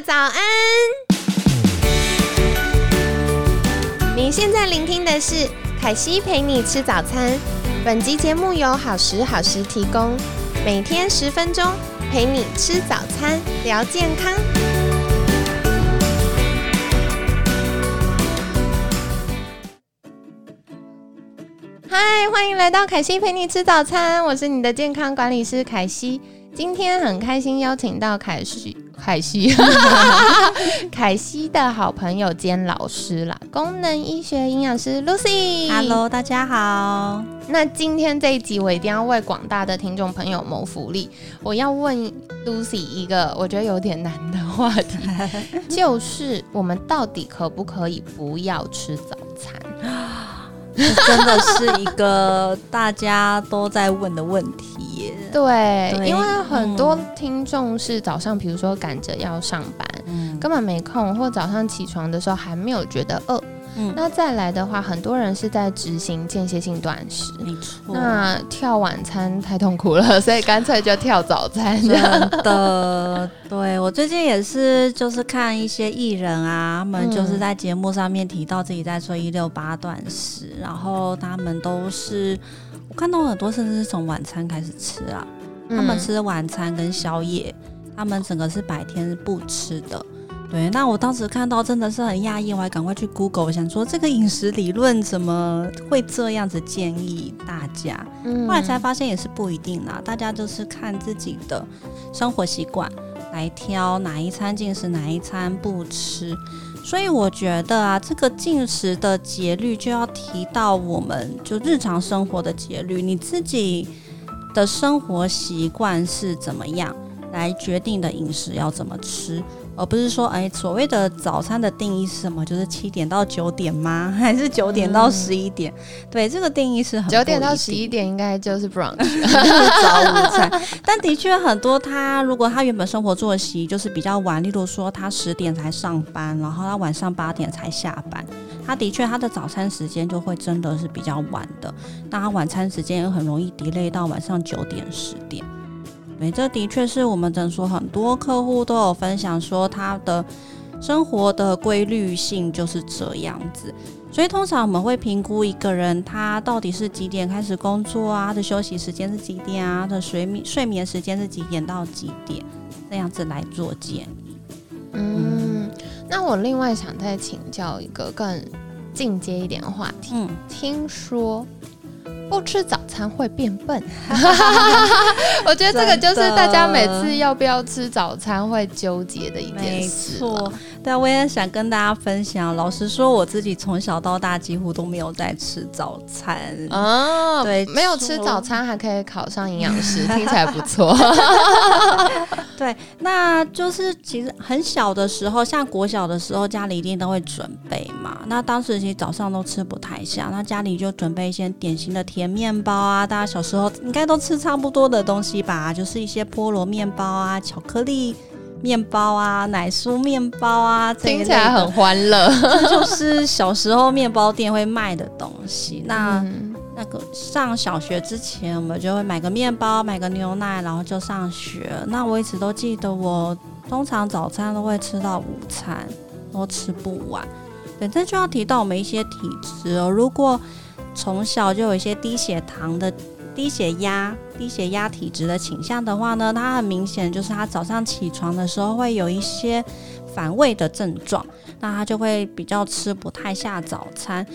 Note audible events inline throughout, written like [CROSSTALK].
早安！你现在聆听的是凯西陪你吃早餐。本集节目由好时好时提供，每天十分钟陪你吃早餐，聊健康。嗨，欢迎来到凯西陪你吃早餐，我是你的健康管理师凯西。今天很开心邀请到凯西，凯西，[LAUGHS] 凯西的好朋友兼老师啦，功能医学营养师 Lucy。Hello，大家好。那今天这一集我一定要为广大的听众朋友谋福利，我要问 Lucy 一个我觉得有点难的话题，[LAUGHS] 就是我们到底可不可以不要吃早真的是一个大家都在问的问题耶。[LAUGHS] 对，对因为很多听众是早上，比如说赶着要上班，嗯根本没空，或早上起床的时候还没有觉得饿。嗯，那再来的话，很多人是在执行间歇性断食。没错。那跳晚餐太痛苦了，所以干脆就跳早餐。真的，对我最近也是，就是看一些艺人啊，他们就是在节目上面提到自己在做一六八断食，然后他们都是我看到很多甚至是从晚餐开始吃啊，他们嗯吃晚餐跟宵夜，他们整个是白天不吃的。对，那我当时看到真的是很讶异，我还赶快去 Google，我想说这个饮食理论怎么会这样子建议大家？嗯后来才发现也是不一定啦，大家就是看自己的生活习惯来挑哪一餐进食，哪一餐不吃。所以我觉得啊，这个进食的节律就要提到我们就日常生活的节律，你自己的生活习惯是怎么样来决定的饮食要怎么吃。而不是说，哎，所谓的早餐的定义是什么？就是七点到九点吗？[LAUGHS] 还是九点到十一点？对，这个定义是很九点到十一点应该就是 brunch。早午餐。[LAUGHS] 但的确很多他如果他原本生活作息就是比较晚，例如说他十点才上班，然后他晚上八点才下班，他的确他的早餐时间就会真的是比较晚的，那他晚餐时间也很容易 delay 到晚上九点十点。对，这的确是我们诊所很多客户都有分享说他的生活的规律性就是这样子。所以通常我们会评估一个人他到底是几点开始工作啊，他的休息时间是几点啊，他的睡眠睡眠时间是几点到几点，这样子来做建议。嗯，那我另外想再请教一个更进阶一点的话题。嗯，听说不吃早餐会变笨，[LAUGHS] 我觉得这个就是大家每次要不要吃早餐会纠结的一件没事。错，，对啊，我也想跟大家分享。老实说，我自己从小到大几乎都没有在吃早餐。哦，对没有吃早餐还可以考上营养师，听起来不错。[LAUGHS] [LAUGHS] 对，那就是其实很小的时候，像国小的时候，家里一定都会准备嘛。那当时其实早上都吃不太下，那家里就准备一些典型的甜面包啊，大家小时候应该都吃差不多的东西吧，就是一些菠萝面包啊、巧克力面包啊、奶酥面包啊，听起来很欢乐。这就是小时候面包店会卖的东西。那、嗯那个上小学之前，我们就会买个面包，买个牛奶，然后就上学。那我一直都记得，我通常早餐都会吃到午餐，都吃不完。对，这就要提到我们一些体质哦。如果从小就有一些低血糖的、低血压、低血压体质的倾向的话呢，它很明显就是他早上起床的时候会有一些反胃的症状，那他就会比较吃不太下早餐。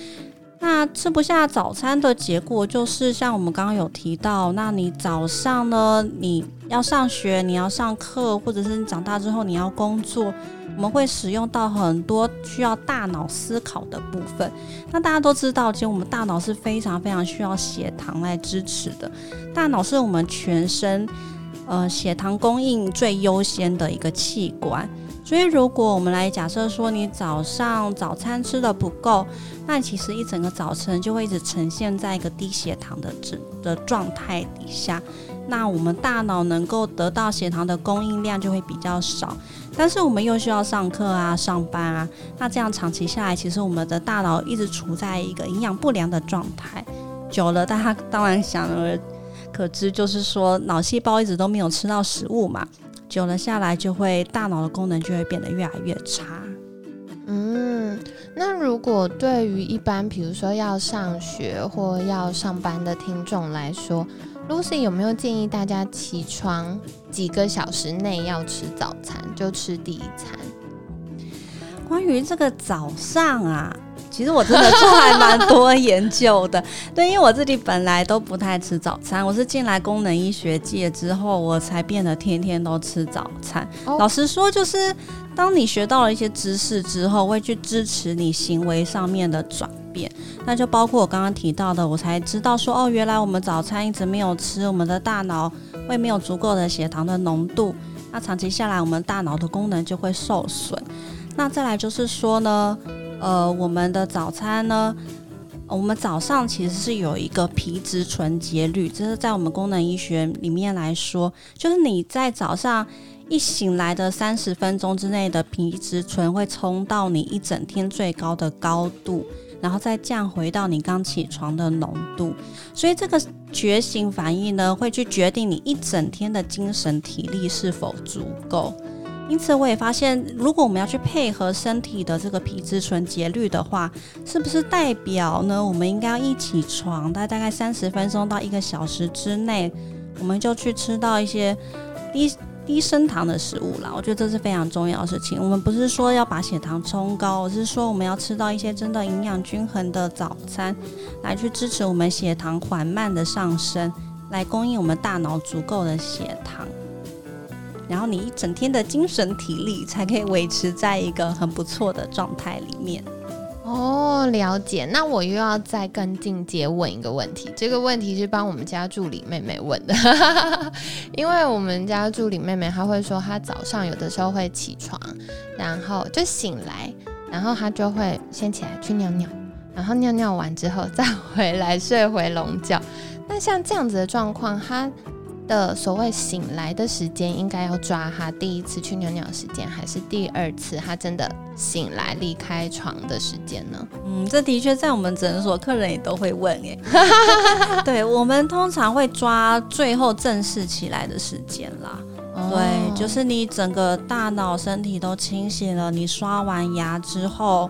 那吃不下早餐的结果就是，像我们刚刚有提到，那你早上呢，你要上学，你要上课，或者是你长大之后你要工作，我们会使用到很多需要大脑思考的部分。那大家都知道，其实我们大脑是非常非常需要血糖来支持的，大脑是我们全身呃血糖供应最优先的一个器官。所以，如果我们来假设说你早上早餐吃的不够，那其实一整个早晨就会一直呈现在一个低血糖的状的状态底下。那我们大脑能够得到血糖的供应量就会比较少，但是我们又需要上课啊、上班啊，那这样长期下来，其实我们的大脑一直处在一个营养不良的状态，久了，大家当然想而可知，就是说脑细胞一直都没有吃到食物嘛。久了下来就会大脑的功能就会变得越来越差。嗯，那如果对于一般比如说要上学或要上班的听众来说，Lucy 有没有建议大家起床几个小时内要吃早餐，就吃第一餐？关于这个早上啊。其实我真的做还蛮多研究的，[LAUGHS] 对，因为我自己本来都不太吃早餐，我是进来功能医学界之后，我才变得天天都吃早餐。老实说，就是当你学到了一些知识之后，会去支持你行为上面的转变。那就包括我刚刚提到的，我才知道说，哦，原来我们早餐一直没有吃，我们的大脑会没有足够的血糖的浓度，那长期下来，我们大脑的功能就会受损。那再来就是说呢。呃，我们的早餐呢，我们早上其实是有一个皮质醇节律，这是在我们功能医学里面来说，就是你在早上一醒来的三十分钟之内的皮质醇会冲到你一整天最高的高度，然后再降回到你刚起床的浓度，所以这个觉醒反应呢，会去决定你一整天的精神体力是否足够。因此，我也发现，如果我们要去配合身体的这个皮质醇节律的话，是不是代表呢？我们应该要一起床，在大概三十分钟到一个小时之内，我们就去吃到一些低低升糖的食物啦。我觉得这是非常重要的事情。我们不是说要把血糖冲高，而是说我们要吃到一些真的营养均衡的早餐，来去支持我们血糖缓慢的上升，来供应我们大脑足够的血糖。然后你一整天的精神体力才可以维持在一个很不错的状态里面。哦，了解。那我又要再更进阶问一个问题，这个问题是帮我们家助理妹妹问的，[LAUGHS] 因为我们家助理妹妹她会说，她早上有的时候会起床，然后就醒来，然后她就会先起来去尿尿，然后尿尿完之后再回来睡回笼觉。那像这样子的状况，她。的所谓醒来的时间，应该要抓他第一次去尿尿时间，还是第二次他真的醒来离开床的时间呢？嗯，这的确在我们诊所客人也都会问哎。[LAUGHS] 对我们通常会抓最后正式起来的时间啦。对，就是你整个大脑、身体都清醒了，你刷完牙之后，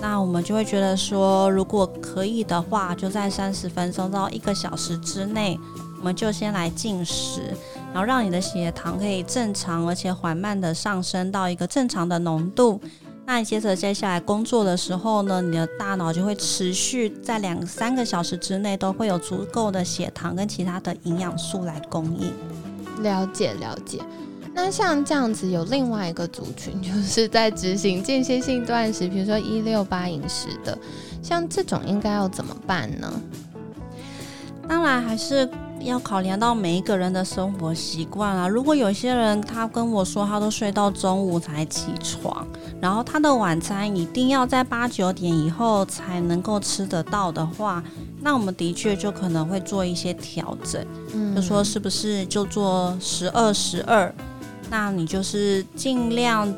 那我们就会觉得说，如果可以的话，就在三十分钟到一个小时之内。我们就先来进食，然后让你的血糖可以正常而且缓慢的上升到一个正常的浓度。那你接着接下来工作的时候呢，你的大脑就会持续在两三个小时之内都会有足够的血糖跟其他的营养素来供应。了解了解。那像这样子有另外一个族群，就是在执行间歇性断食，比如说一六八饮食的，像这种应该要怎么办呢？当然还是。要考量到每一个人的生活习惯啊。如果有些人他跟我说他都睡到中午才起床，然后他的晚餐一定要在八九点以后才能够吃得到的话，那我们的确就可能会做一些调整。嗯，就说是不是就做十二十二？那你就是尽量。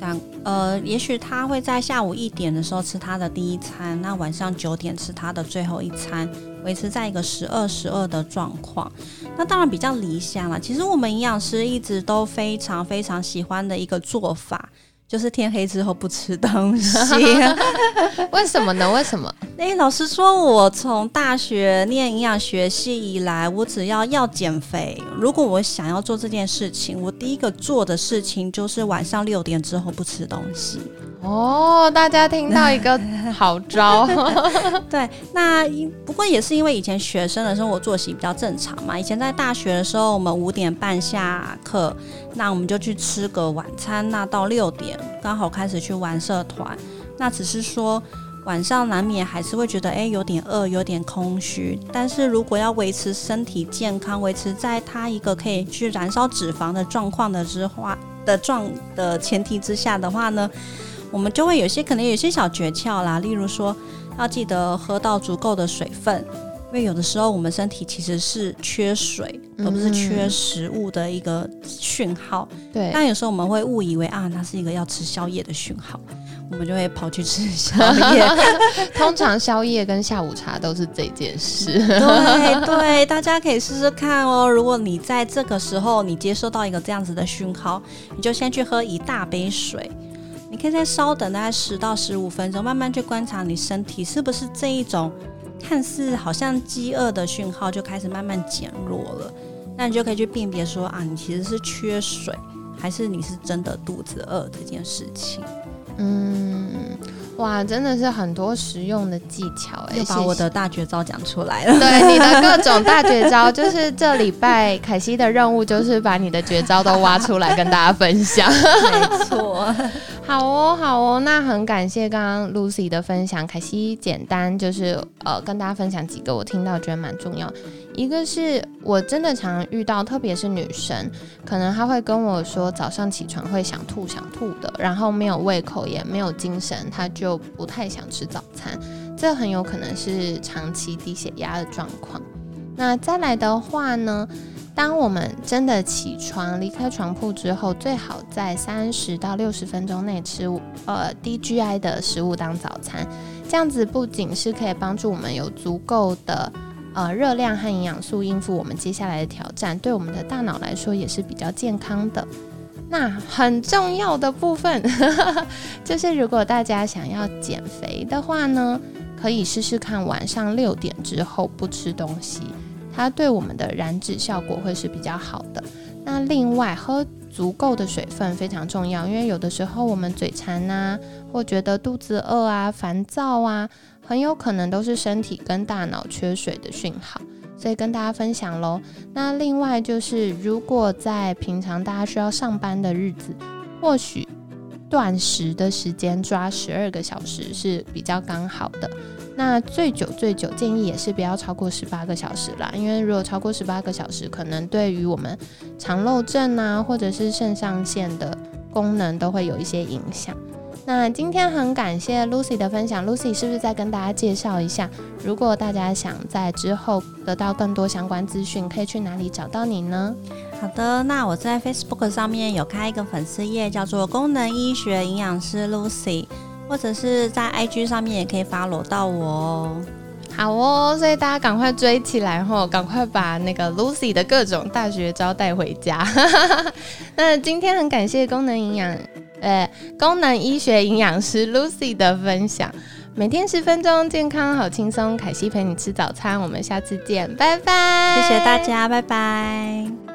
但呃，也许他会在下午一点的时候吃他的第一餐，那晚上九点吃他的最后一餐，维持在一个十二十二的状况。那当然比较理想了。其实我们营养师一直都非常非常喜欢的一个做法。就是天黑之后不吃东西，[LAUGHS] [LAUGHS] 为什么呢？为什么？哎，老实说，我从大学念营养学系以来，我只要要减肥，如果我想要做这件事情，我第一个做的事情就是晚上六点之后不吃东西。哦，大家听到一个好招。[LAUGHS] 对，那不过也是因为以前学生的生活作息比较正常嘛。以前在大学的时候，我们五点半下课，那我们就去吃个晚餐，那到六点刚好开始去玩社团。那只是说晚上难免还是会觉得哎有点饿，有点空虚。但是如果要维持身体健康，维持在它一个可以去燃烧脂肪的状况的之话的状的前提之下的话呢？我们就会有些可能有些小诀窍啦，例如说要记得喝到足够的水分，因为有的时候我们身体其实是缺水，而不是缺食物的一个讯号。对，但有时候我们会误以为啊，那是一个要吃宵夜的讯号。我们就会跑去吃宵夜。[LAUGHS] 通常宵夜跟下午茶都是这件事。[LAUGHS] 对对，大家可以试试看哦。如果你在这个时候你接收到一个这样子的讯号，你就先去喝一大杯水。你可以再稍等大概十到十五分钟，慢慢去观察你身体是不是这一种看似好像饥饿的讯号就开始慢慢减弱了。那你就可以去辨别说啊，你其实是缺水，还是你是真的肚子饿这件事情。嗯，哇，真的是很多实用的技巧哎，把我的大绝招讲出来了。对，你的各种大绝招，就是这礼拜凯西的任务就是把你的绝招都挖出来跟大家分享。[LAUGHS] 没错，好哦，好哦，那很感谢刚刚 Lucy 的分享。凯西简单就是呃跟大家分享几个我听到觉得蛮重要。一个是我真的常常遇到，特别是女生，可能她会跟我说早上起床会想吐想吐的，然后没有胃口也没有精神，她就不太想吃早餐。这很有可能是长期低血压的状况。那再来的话呢，当我们真的起床离开床铺之后，最好在三十到六十分钟内吃呃低 GI 的食物当早餐，这样子不仅是可以帮助我们有足够的。呃，热量和营养素应付我们接下来的挑战，对我们的大脑来说也是比较健康的。那很重要的部分 [LAUGHS] 就是，如果大家想要减肥的话呢，可以试试看晚上六点之后不吃东西，它对我们的燃脂效果会是比较好的。那另外，喝足够的水分非常重要，因为有的时候我们嘴馋呐，或觉得肚子饿啊、烦躁啊。很有可能都是身体跟大脑缺水的讯号，所以跟大家分享喽。那另外就是，如果在平常大家需要上班的日子，或许断食的时间抓十二个小时是比较刚好的。那最久最久建议也是不要超过十八个小时啦，因为如果超过十八个小时，可能对于我们肠漏症啊，或者是肾上腺的功能都会有一些影响。那今天很感谢 Lucy 的分享，Lucy 是不是再跟大家介绍一下？如果大家想在之后得到更多相关资讯，可以去哪里找到你呢？好的，那我在 Facebook 上面有开一个粉丝页，叫做功能医学营养师 Lucy，或者是在 IG 上面也可以 follow 到我哦。好哦，所以大家赶快追起来吼，赶快把那个 Lucy 的各种大绝招带回家。[LAUGHS] 那今天很感谢功能营养。呃，功能医学营养师 Lucy 的分享，每天十分钟，健康好轻松。凯西陪你吃早餐，我们下次见，拜拜！谢谢大家，拜拜。